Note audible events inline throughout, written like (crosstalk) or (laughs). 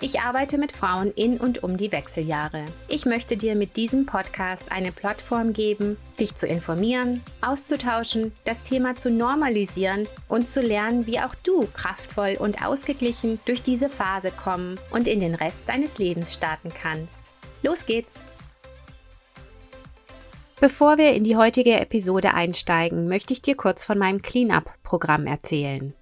Ich arbeite mit Frauen in und um die Wechseljahre. Ich möchte dir mit diesem Podcast eine Plattform geben, dich zu informieren, auszutauschen, das Thema zu normalisieren und zu lernen, wie auch du kraftvoll und ausgeglichen durch diese Phase kommen und in den Rest deines Lebens starten kannst. Los geht's! Bevor wir in die heutige Episode einsteigen, möchte ich dir kurz von meinem Cleanup-Programm erzählen.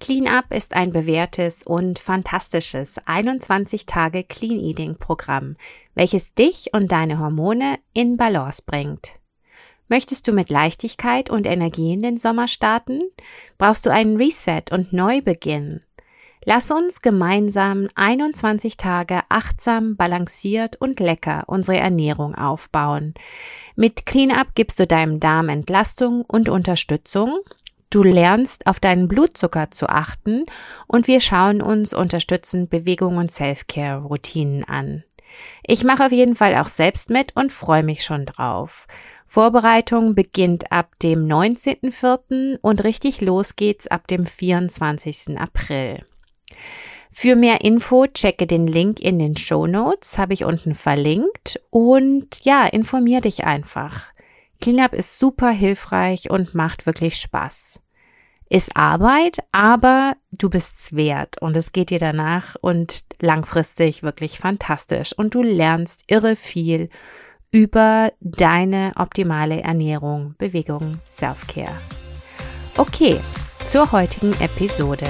Clean Up ist ein bewährtes und fantastisches 21 Tage Clean Eating Programm, welches dich und deine Hormone in Balance bringt. Möchtest du mit Leichtigkeit und Energie in den Sommer starten? Brauchst du einen Reset und Neubeginn? Lass uns gemeinsam 21 Tage achtsam, balanciert und lecker unsere Ernährung aufbauen. Mit Clean Up gibst du deinem Darm Entlastung und Unterstützung Du lernst auf deinen Blutzucker zu achten und wir schauen uns unterstützend Bewegung und Self-Care-Routinen an. Ich mache auf jeden Fall auch selbst mit und freue mich schon drauf. Vorbereitung beginnt ab dem 19.04. und richtig los geht's ab dem 24. April. Für mehr Info checke den Link in den Show Notes, habe ich unten verlinkt und ja, informier dich einfach. Cleanup ist super hilfreich und macht wirklich Spaß. Ist Arbeit, aber du bist's wert und es geht dir danach und langfristig wirklich fantastisch und du lernst irre viel über deine optimale Ernährung, Bewegung, Self-Care. Okay, zur heutigen Episode.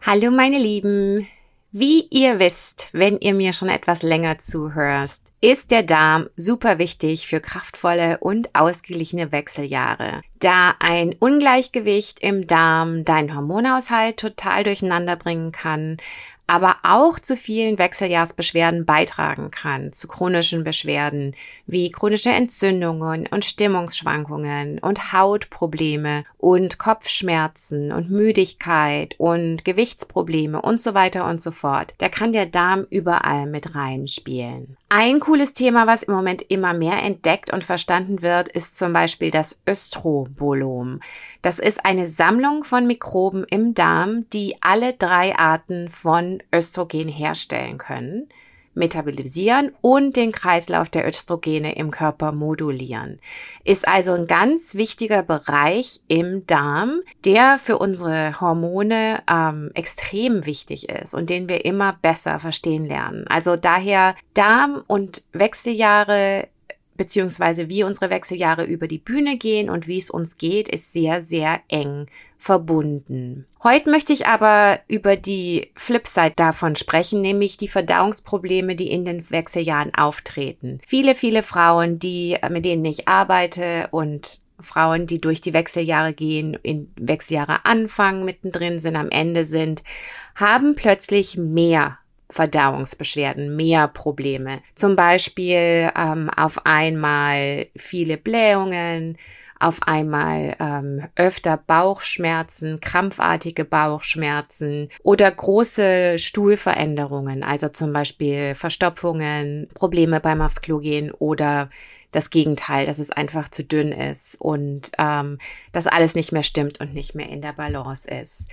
Hallo meine Lieben, wie ihr wisst, wenn ihr mir schon etwas länger zuhörst, ist der Darm super wichtig für kraftvolle und ausgeglichene Wechseljahre. Da ein Ungleichgewicht im Darm deinen Hormonhaushalt total durcheinander bringen kann, aber auch zu vielen Wechseljahrsbeschwerden beitragen kann, zu chronischen Beschwerden wie chronische Entzündungen und Stimmungsschwankungen und Hautprobleme und Kopfschmerzen und Müdigkeit und Gewichtsprobleme und so weiter und so fort. Da kann der Darm überall mit reinspielen. Ein cooles Thema, was im Moment immer mehr entdeckt und verstanden wird, ist zum Beispiel das Östrobolom. Das ist eine Sammlung von Mikroben im Darm, die alle drei Arten von Östrogen herstellen können, metabolisieren und den Kreislauf der Östrogene im Körper modulieren. Ist also ein ganz wichtiger Bereich im Darm, der für unsere Hormone ähm, extrem wichtig ist und den wir immer besser verstehen lernen. Also daher Darm und Wechseljahre beziehungsweise wie unsere Wechseljahre über die Bühne gehen und wie es uns geht, ist sehr, sehr eng verbunden. Heute möchte ich aber über die Flipside davon sprechen, nämlich die Verdauungsprobleme, die in den Wechseljahren auftreten. Viele, viele Frauen, die, mit denen ich arbeite und Frauen, die durch die Wechseljahre gehen, in Wechseljahre anfangen, mittendrin sind, am Ende sind, haben plötzlich mehr Verdauungsbeschwerden, mehr Probleme. Zum Beispiel ähm, auf einmal viele Blähungen, auf einmal ähm, öfter Bauchschmerzen, krampfartige Bauchschmerzen oder große Stuhlveränderungen, also zum Beispiel Verstopfungen, Probleme beim aufs Klo gehen oder das Gegenteil, dass es einfach zu dünn ist und ähm, dass alles nicht mehr stimmt und nicht mehr in der Balance ist.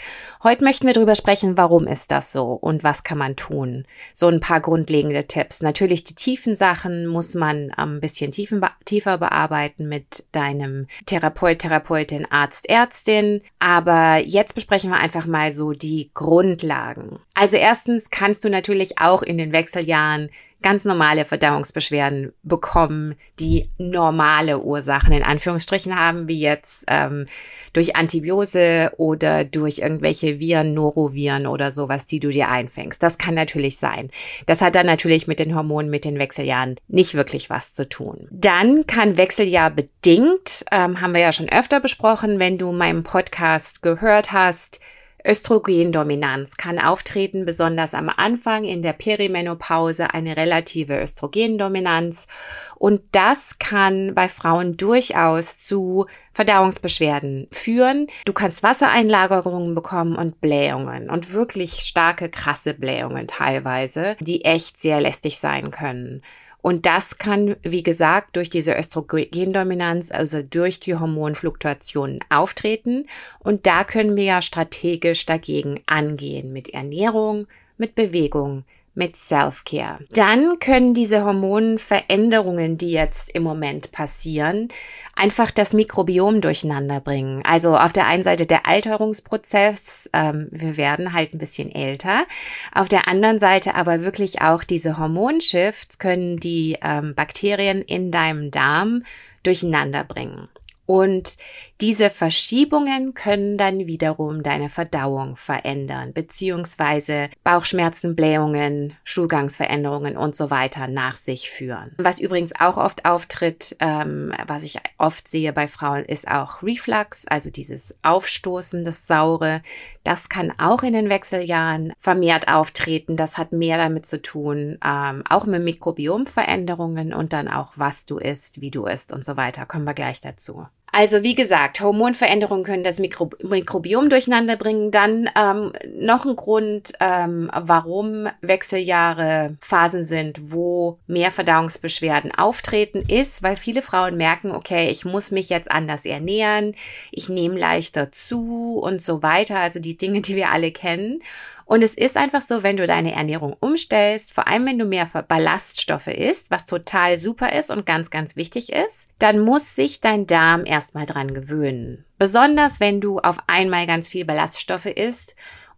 Heute möchten wir darüber sprechen, warum ist das so und was kann man tun. So ein paar grundlegende Tipps. Natürlich die tiefen Sachen muss man ein bisschen tiefen, tiefer bearbeiten mit deinem Therapeut, Therapeutin, Arzt, Ärztin. Aber jetzt besprechen wir einfach mal so die Grundlagen. Also erstens kannst du natürlich auch in den Wechseljahren ganz normale Verdauungsbeschwerden bekommen, die normale Ursachen in Anführungsstrichen haben, wie jetzt ähm, durch Antibiose oder durch irgendwelche Viren, Noroviren oder sowas, die du dir einfängst. Das kann natürlich sein. Das hat dann natürlich mit den Hormonen, mit den Wechseljahren nicht wirklich was zu tun. Dann kann Wechseljahr bedingt, ähm, haben wir ja schon öfter besprochen, wenn du meinen Podcast gehört hast, Östrogendominanz kann auftreten, besonders am Anfang in der Perimenopause eine relative Östrogendominanz. Und das kann bei Frauen durchaus zu Verdauungsbeschwerden führen. Du kannst Wassereinlagerungen bekommen und Blähungen und wirklich starke, krasse Blähungen teilweise, die echt sehr lästig sein können. Und das kann, wie gesagt, durch diese Östrogendominanz, also durch die Hormonfluktuationen auftreten. Und da können wir ja strategisch dagegen angehen mit Ernährung, mit Bewegung, mit Self-Care. Dann können diese Hormonveränderungen, die jetzt im Moment passieren, einfach das Mikrobiom durcheinander bringen. Also auf der einen Seite der Alterungsprozess, ähm, wir werden halt ein bisschen älter. Auf der anderen Seite aber wirklich auch diese Hormonshifts können die ähm, Bakterien in deinem Darm durcheinander bringen. Und diese Verschiebungen können dann wiederum deine Verdauung verändern, beziehungsweise Bauchschmerzen, Blähungen, Schulgangsveränderungen und so weiter nach sich führen. Was übrigens auch oft auftritt, ähm, was ich oft sehe bei Frauen, ist auch Reflux, also dieses Aufstoßen, das Saure. Das kann auch in den Wechseljahren vermehrt auftreten. Das hat mehr damit zu tun, ähm, auch mit Mikrobiomveränderungen und dann auch, was du isst, wie du isst und so weiter. Kommen wir gleich dazu. Also wie gesagt, Hormonveränderungen können das Mikro Mikrobiom durcheinander bringen. Dann ähm, noch ein Grund, ähm, warum Wechseljahre Phasen sind, wo mehr Verdauungsbeschwerden auftreten, ist, weil viele Frauen merken, okay, ich muss mich jetzt anders ernähren, ich nehme leichter zu und so weiter. Also die Dinge, die wir alle kennen. Und es ist einfach so, wenn du deine Ernährung umstellst, vor allem wenn du mehr Ballaststoffe isst, was total super ist und ganz, ganz wichtig ist, dann muss sich dein Darm erstmal dran gewöhnen. Besonders wenn du auf einmal ganz viel Ballaststoffe isst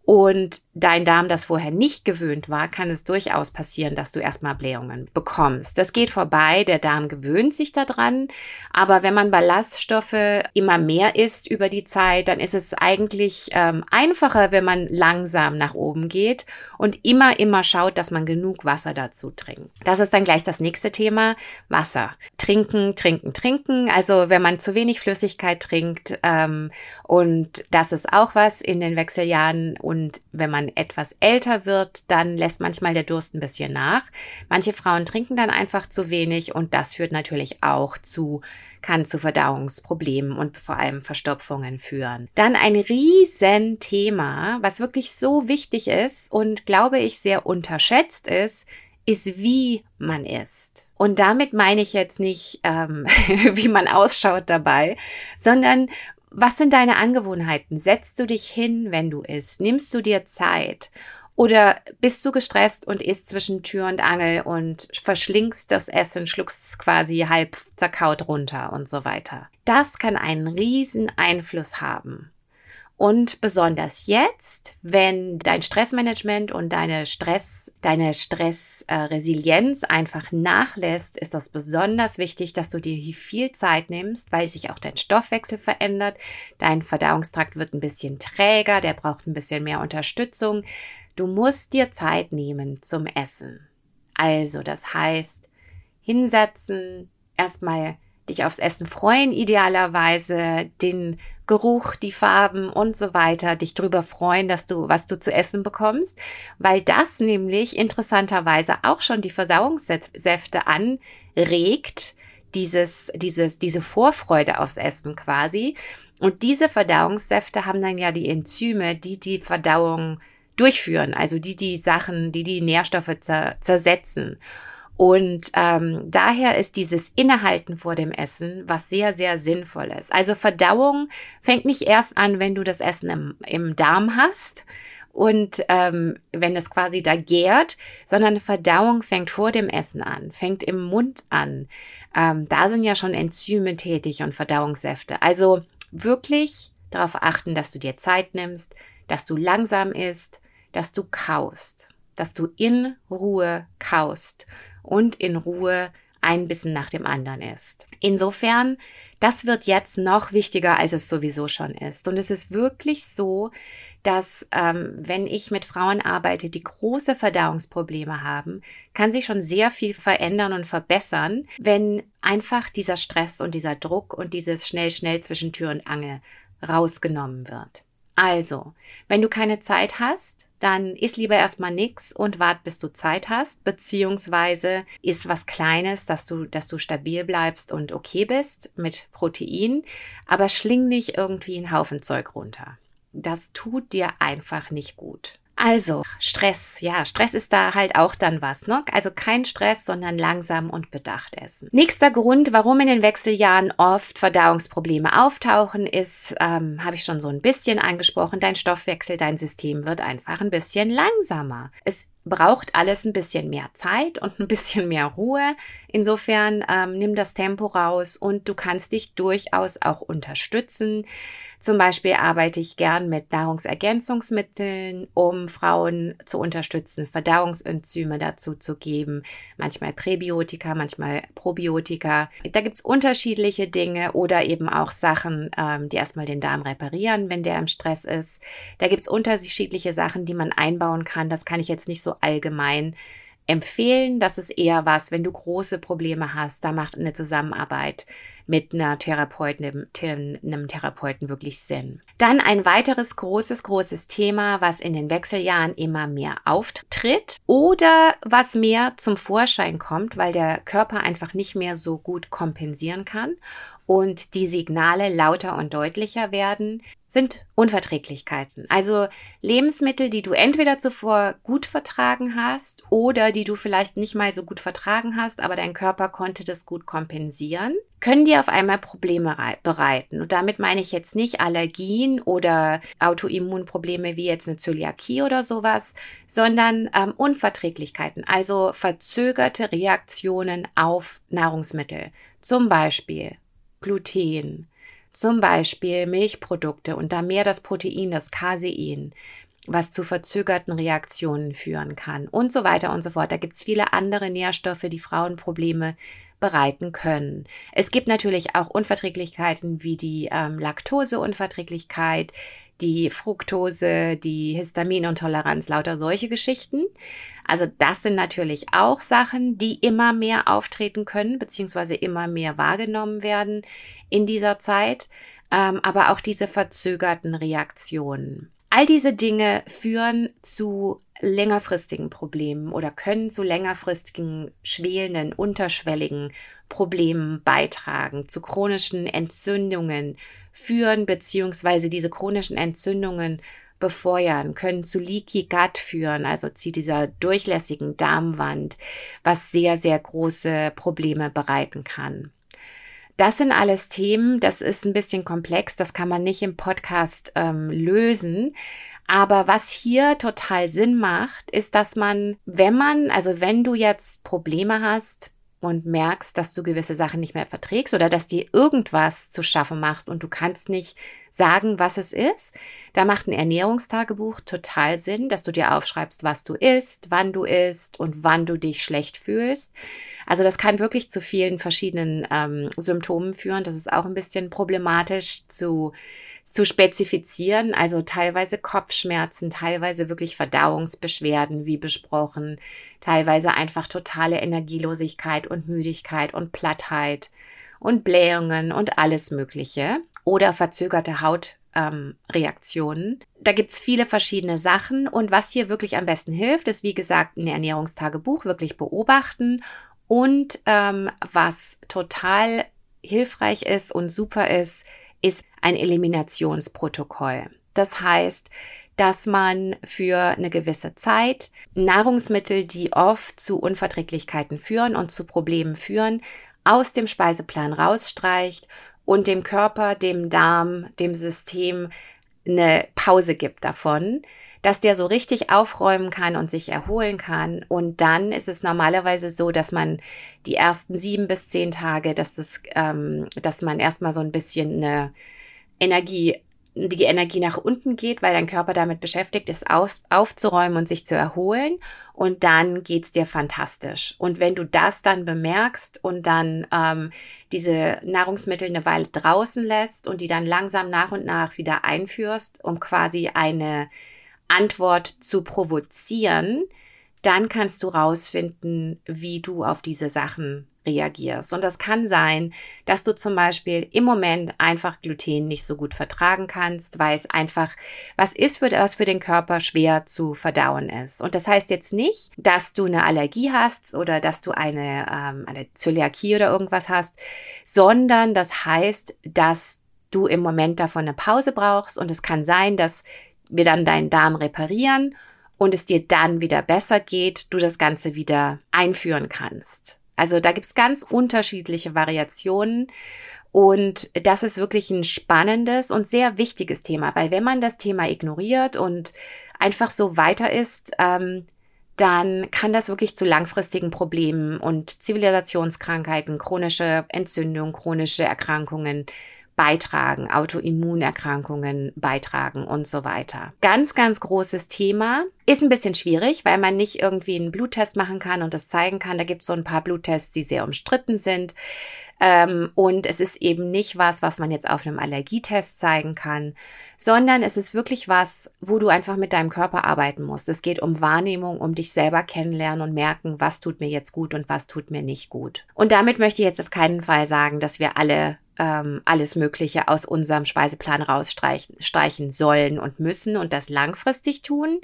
und dein Darm das vorher nicht gewöhnt war, kann es durchaus passieren, dass du erstmal Blähungen bekommst. Das geht vorbei, der Darm gewöhnt sich daran, aber wenn man Ballaststoffe immer mehr isst über die Zeit, dann ist es eigentlich ähm, einfacher, wenn man langsam nach oben geht und immer, immer schaut, dass man genug Wasser dazu trinkt. Das ist dann gleich das nächste Thema, Wasser. Trinken, trinken, trinken. Also wenn man zu wenig Flüssigkeit trinkt ähm, und das ist auch was in den Wechseljahren und und wenn man etwas älter wird, dann lässt manchmal der Durst ein bisschen nach. Manche Frauen trinken dann einfach zu wenig und das führt natürlich auch zu kann zu Verdauungsproblemen und vor allem Verstopfungen führen. Dann ein Riesenthema, was wirklich so wichtig ist und glaube ich sehr unterschätzt ist, ist, wie man isst. Und damit meine ich jetzt nicht, ähm, (laughs) wie man ausschaut dabei, sondern was sind deine Angewohnheiten? Setzt du dich hin, wenn du isst? Nimmst du dir Zeit? Oder bist du gestresst und isst zwischen Tür und Angel und verschlingst das Essen, schluckst es quasi halb zerkaut runter und so weiter? Das kann einen riesen Einfluss haben. Und besonders jetzt, wenn dein Stressmanagement und deine Stress, deine Stressresilienz einfach nachlässt, ist das besonders wichtig, dass du dir hier viel Zeit nimmst, weil sich auch dein Stoffwechsel verändert. Dein Verdauungstrakt wird ein bisschen träger, der braucht ein bisschen mehr Unterstützung. Du musst dir Zeit nehmen zum Essen. Also, das heißt, hinsetzen, erstmal dich aufs Essen freuen, idealerweise den Geruch, die Farben und so weiter, dich drüber freuen, dass du, was du zu essen bekommst, weil das nämlich interessanterweise auch schon die Verdauungssäfte anregt, dieses, dieses, diese Vorfreude aufs Essen quasi. Und diese Verdauungssäfte haben dann ja die Enzyme, die die Verdauung durchführen, also die die Sachen, die die Nährstoffe zersetzen. Und ähm, daher ist dieses Innehalten vor dem Essen was sehr, sehr sinnvolles. Also Verdauung fängt nicht erst an, wenn du das Essen im, im Darm hast und ähm, wenn es quasi da gärt, sondern Verdauung fängt vor dem Essen an, fängt im Mund an. Ähm, da sind ja schon Enzyme tätig und Verdauungssäfte. Also wirklich darauf achten, dass du dir Zeit nimmst, dass du langsam isst, dass du kaust, dass du in Ruhe kaust und in Ruhe ein Bissen nach dem anderen ist. Insofern, das wird jetzt noch wichtiger, als es sowieso schon ist. Und es ist wirklich so, dass ähm, wenn ich mit Frauen arbeite, die große Verdauungsprobleme haben, kann sich schon sehr viel verändern und verbessern, wenn einfach dieser Stress und dieser Druck und dieses schnell, schnell zwischen Tür und Angel rausgenommen wird. Also, wenn du keine Zeit hast, dann isst lieber erstmal nix und wart, bis du Zeit hast, beziehungsweise isst was Kleines, dass du, dass du stabil bleibst und okay bist mit Protein, aber schling nicht irgendwie einen Haufen Zeug runter. Das tut dir einfach nicht gut. Also, Stress. Ja, Stress ist da halt auch dann was, ne? Also kein Stress, sondern langsam und bedacht essen. Nächster Grund, warum in den Wechseljahren oft Verdauungsprobleme auftauchen, ist, ähm, habe ich schon so ein bisschen angesprochen, dein Stoffwechsel, dein System wird einfach ein bisschen langsamer. Es braucht alles ein bisschen mehr Zeit und ein bisschen mehr Ruhe. Insofern ähm, nimm das Tempo raus und du kannst dich durchaus auch unterstützen. Zum Beispiel arbeite ich gern mit Nahrungsergänzungsmitteln, um Frauen zu unterstützen, Verdauungsenzyme dazu zu geben, manchmal Präbiotika, manchmal Probiotika. Da gibt's unterschiedliche Dinge oder eben auch Sachen, ähm, die erstmal den Darm reparieren, wenn der im Stress ist. Da gibt's unterschiedliche Sachen, die man einbauen kann. Das kann ich jetzt nicht so allgemein empfehlen. Das ist eher was, wenn du große Probleme hast, da macht eine Zusammenarbeit mit einer Therapeutin, einem Therapeuten wirklich Sinn. Dann ein weiteres großes, großes Thema, was in den Wechseljahren immer mehr auftritt oder was mehr zum Vorschein kommt, weil der Körper einfach nicht mehr so gut kompensieren kann und die Signale lauter und deutlicher werden, sind Unverträglichkeiten. Also Lebensmittel, die du entweder zuvor gut vertragen hast oder die du vielleicht nicht mal so gut vertragen hast, aber dein Körper konnte das gut kompensieren, können dir auf einmal Probleme bereiten. Und damit meine ich jetzt nicht Allergien oder Autoimmunprobleme wie jetzt eine Zöliakie oder sowas, sondern ähm, Unverträglichkeiten, also verzögerte Reaktionen auf Nahrungsmittel. Zum Beispiel Gluten, zum Beispiel Milchprodukte und da mehr das Protein, das Casein, was zu verzögerten Reaktionen führen kann und so weiter und so fort. Da gibt es viele andere Nährstoffe, die Frauen Probleme bereiten können. Es gibt natürlich auch Unverträglichkeiten wie die ähm, Laktoseunverträglichkeit, die Fructose, die Histaminintoleranz, lauter solche Geschichten. Also das sind natürlich auch Sachen, die immer mehr auftreten können, beziehungsweise immer mehr wahrgenommen werden in dieser Zeit, ähm, aber auch diese verzögerten Reaktionen. All diese Dinge führen zu längerfristigen Problemen oder können zu längerfristigen, schwelenden, unterschwelligen Problemen beitragen, zu chronischen Entzündungen führen, beziehungsweise diese chronischen Entzündungen befeuern, können zu Leaky Gut führen, also zu dieser durchlässigen Darmwand, was sehr, sehr große Probleme bereiten kann. Das sind alles Themen, das ist ein bisschen komplex, das kann man nicht im Podcast ähm, lösen. Aber was hier total Sinn macht, ist, dass man, wenn man, also wenn du jetzt Probleme hast und merkst, dass du gewisse Sachen nicht mehr verträgst oder dass dir irgendwas zu schaffen macht und du kannst nicht sagen, was es ist, da macht ein Ernährungstagebuch total Sinn, dass du dir aufschreibst, was du isst, wann du isst und wann du dich schlecht fühlst. Also das kann wirklich zu vielen verschiedenen ähm, Symptomen führen. Das ist auch ein bisschen problematisch zu zu spezifizieren, also teilweise Kopfschmerzen, teilweise wirklich Verdauungsbeschwerden, wie besprochen, teilweise einfach totale Energielosigkeit und Müdigkeit und Plattheit und Blähungen und alles Mögliche oder verzögerte Hautreaktionen. Ähm, da gibt's viele verschiedene Sachen und was hier wirklich am besten hilft, ist wie gesagt ein Ernährungstagebuch wirklich beobachten und ähm, was total hilfreich ist und super ist, ist ein Eliminationsprotokoll. Das heißt, dass man für eine gewisse Zeit Nahrungsmittel, die oft zu Unverträglichkeiten führen und zu Problemen führen, aus dem Speiseplan rausstreicht und dem Körper, dem Darm, dem System eine Pause gibt davon, dass der so richtig aufräumen kann und sich erholen kann. Und dann ist es normalerweise so, dass man die ersten sieben bis zehn Tage, dass das, ähm, dass man erstmal so ein bisschen eine Energie die Energie nach unten geht, weil dein Körper damit beschäftigt ist, aus, aufzuräumen und sich zu erholen. Und dann geht's dir fantastisch. Und wenn du das dann bemerkst und dann ähm, diese Nahrungsmittel eine Weile draußen lässt und die dann langsam nach und nach wieder einführst, um quasi eine Antwort zu provozieren, dann kannst du rausfinden, wie du auf diese Sachen reagierst. Und das kann sein, dass du zum Beispiel im Moment einfach Gluten nicht so gut vertragen kannst, weil es einfach was ist, was für den Körper schwer zu verdauen ist. Und das heißt jetzt nicht, dass du eine Allergie hast oder dass du eine, ähm, eine Zöliakie oder irgendwas hast, sondern das heißt, dass du im Moment davon eine Pause brauchst und es kann sein, dass wir dann deinen Darm reparieren und es dir dann wieder besser geht, du das Ganze wieder einführen kannst. Also da gibt's ganz unterschiedliche Variationen. Und das ist wirklich ein spannendes und sehr wichtiges Thema, weil wenn man das Thema ignoriert und einfach so weiter ist, ähm, dann kann das wirklich zu langfristigen Problemen und Zivilisationskrankheiten, chronische Entzündung, chronische Erkrankungen beitragen, Autoimmunerkrankungen beitragen und so weiter. Ganz, ganz großes Thema. Ist ein bisschen schwierig, weil man nicht irgendwie einen Bluttest machen kann und das zeigen kann. Da gibt es so ein paar Bluttests, die sehr umstritten sind. Ähm, und es ist eben nicht was, was man jetzt auf einem Allergietest zeigen kann, sondern es ist wirklich was, wo du einfach mit deinem Körper arbeiten musst. Es geht um Wahrnehmung, um dich selber kennenlernen und merken, was tut mir jetzt gut und was tut mir nicht gut. Und damit möchte ich jetzt auf keinen Fall sagen, dass wir alle ähm, alles Mögliche aus unserem Speiseplan rausstreichen sollen und müssen und das langfristig tun.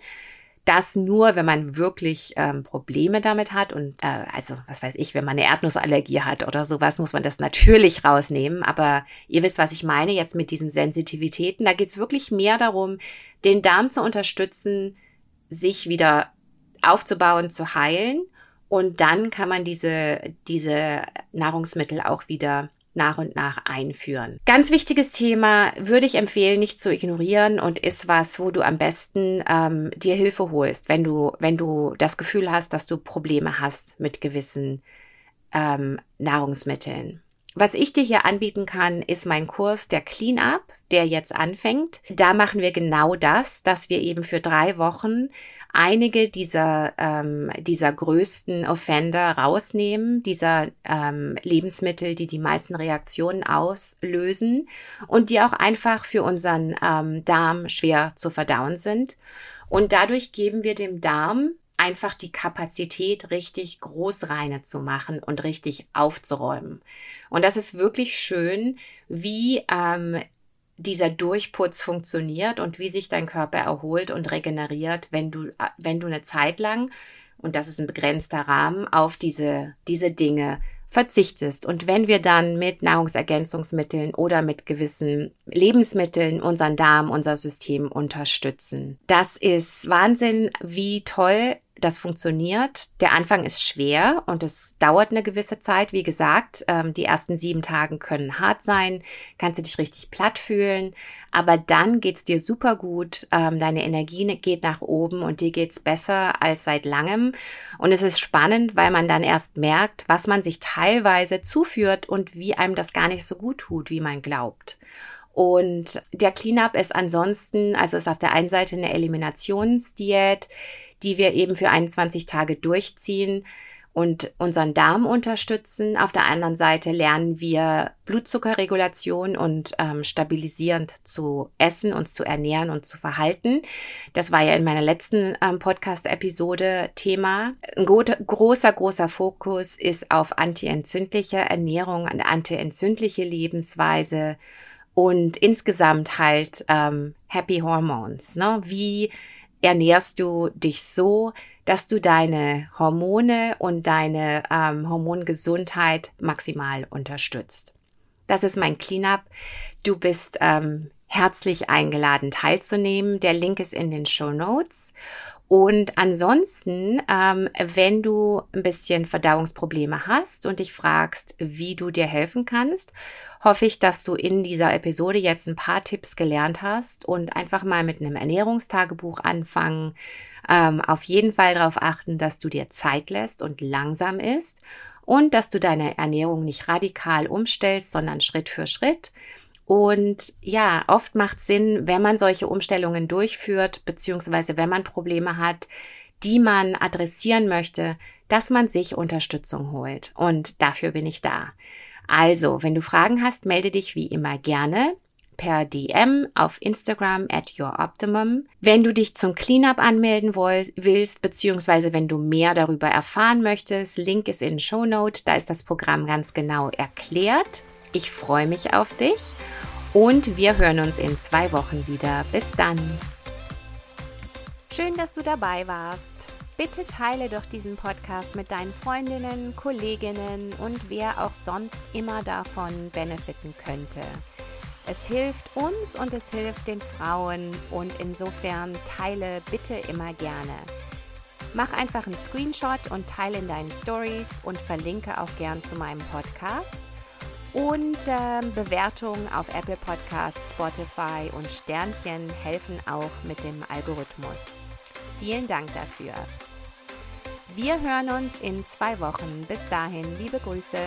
Das nur, wenn man wirklich ähm, Probleme damit hat und äh, also was weiß ich, wenn man eine Erdnussallergie hat oder sowas, muss man das natürlich rausnehmen. Aber ihr wisst, was ich meine jetzt mit diesen Sensitivitäten. Da geht es wirklich mehr darum, den Darm zu unterstützen, sich wieder aufzubauen, zu heilen. Und dann kann man diese, diese Nahrungsmittel auch wieder nach und nach einführen. Ganz wichtiges Thema würde ich empfehlen, nicht zu ignorieren und ist was, wo du am besten ähm, dir Hilfe holst, wenn du, wenn du das Gefühl hast, dass du Probleme hast mit gewissen ähm, Nahrungsmitteln. Was ich dir hier anbieten kann, ist mein Kurs der Cleanup, der jetzt anfängt. Da machen wir genau das, dass wir eben für drei Wochen einige dieser, ähm, dieser größten Offender rausnehmen, dieser ähm, Lebensmittel, die die meisten Reaktionen auslösen und die auch einfach für unseren ähm, Darm schwer zu verdauen sind. Und dadurch geben wir dem Darm einfach die Kapazität, richtig Großreine zu machen und richtig aufzuräumen. Und das ist wirklich schön, wie ähm, dieser Durchputz funktioniert und wie sich dein Körper erholt und regeneriert, wenn du, wenn du eine Zeit lang, und das ist ein begrenzter Rahmen, auf diese, diese Dinge verzichtest. Und wenn wir dann mit Nahrungsergänzungsmitteln oder mit gewissen Lebensmitteln unseren Darm, unser System unterstützen. Das ist Wahnsinn, wie toll das funktioniert. Der Anfang ist schwer und es dauert eine gewisse Zeit. Wie gesagt, ähm, die ersten sieben Tage können hart sein, kannst du dich richtig platt fühlen, aber dann geht's dir super gut. Ähm, deine Energie geht nach oben und dir geht's besser als seit langem. Und es ist spannend, weil man dann erst merkt, was man sich teilweise zuführt und wie einem das gar nicht so gut tut, wie man glaubt. Und der Cleanup ist ansonsten, also ist auf der einen Seite eine Eliminationsdiät, die wir eben für 21 Tage durchziehen und unseren Darm unterstützen. Auf der anderen Seite lernen wir Blutzuckerregulation und ähm, stabilisierend zu essen, uns zu ernähren und zu verhalten. Das war ja in meiner letzten ähm, Podcast-Episode Thema. Ein großer, großer Fokus ist auf antientzündliche Ernährung, eine antientzündliche Lebensweise und insgesamt halt ähm, Happy Hormones. Ne? Wie ernährst du dich so, dass du deine Hormone und deine ähm, Hormongesundheit maximal unterstützt. Das ist mein Cleanup. Du bist ähm, herzlich eingeladen teilzunehmen. Der Link ist in den Show Notes. Und ansonsten, ähm, wenn du ein bisschen Verdauungsprobleme hast und dich fragst, wie du dir helfen kannst, hoffe ich, dass du in dieser Episode jetzt ein paar Tipps gelernt hast und einfach mal mit einem Ernährungstagebuch anfangen. Ähm, auf jeden Fall darauf achten, dass du dir Zeit lässt und langsam isst und dass du deine Ernährung nicht radikal umstellst, sondern Schritt für Schritt. Und ja, oft macht Sinn, wenn man solche Umstellungen durchführt, beziehungsweise wenn man Probleme hat, die man adressieren möchte, dass man sich Unterstützung holt. Und dafür bin ich da. Also, wenn du Fragen hast, melde dich wie immer gerne. per DM auf Instagram at youroptimum. Wenn du dich zum Cleanup anmelden willst, beziehungsweise wenn du mehr darüber erfahren möchtest, Link ist in Show Note, da ist das Programm ganz genau erklärt. Ich freue mich auf dich und wir hören uns in zwei Wochen wieder. Bis dann. Schön, dass du dabei warst. Bitte teile doch diesen Podcast mit deinen Freundinnen, Kolleginnen und wer auch sonst immer davon benefiten könnte. Es hilft uns und es hilft den Frauen und insofern teile bitte immer gerne. Mach einfach einen Screenshot und teile in deinen Stories und verlinke auch gern zu meinem Podcast. Und äh, Bewertungen auf Apple Podcasts, Spotify und Sternchen helfen auch mit dem Algorithmus. Vielen Dank dafür. Wir hören uns in zwei Wochen. Bis dahin, liebe Grüße.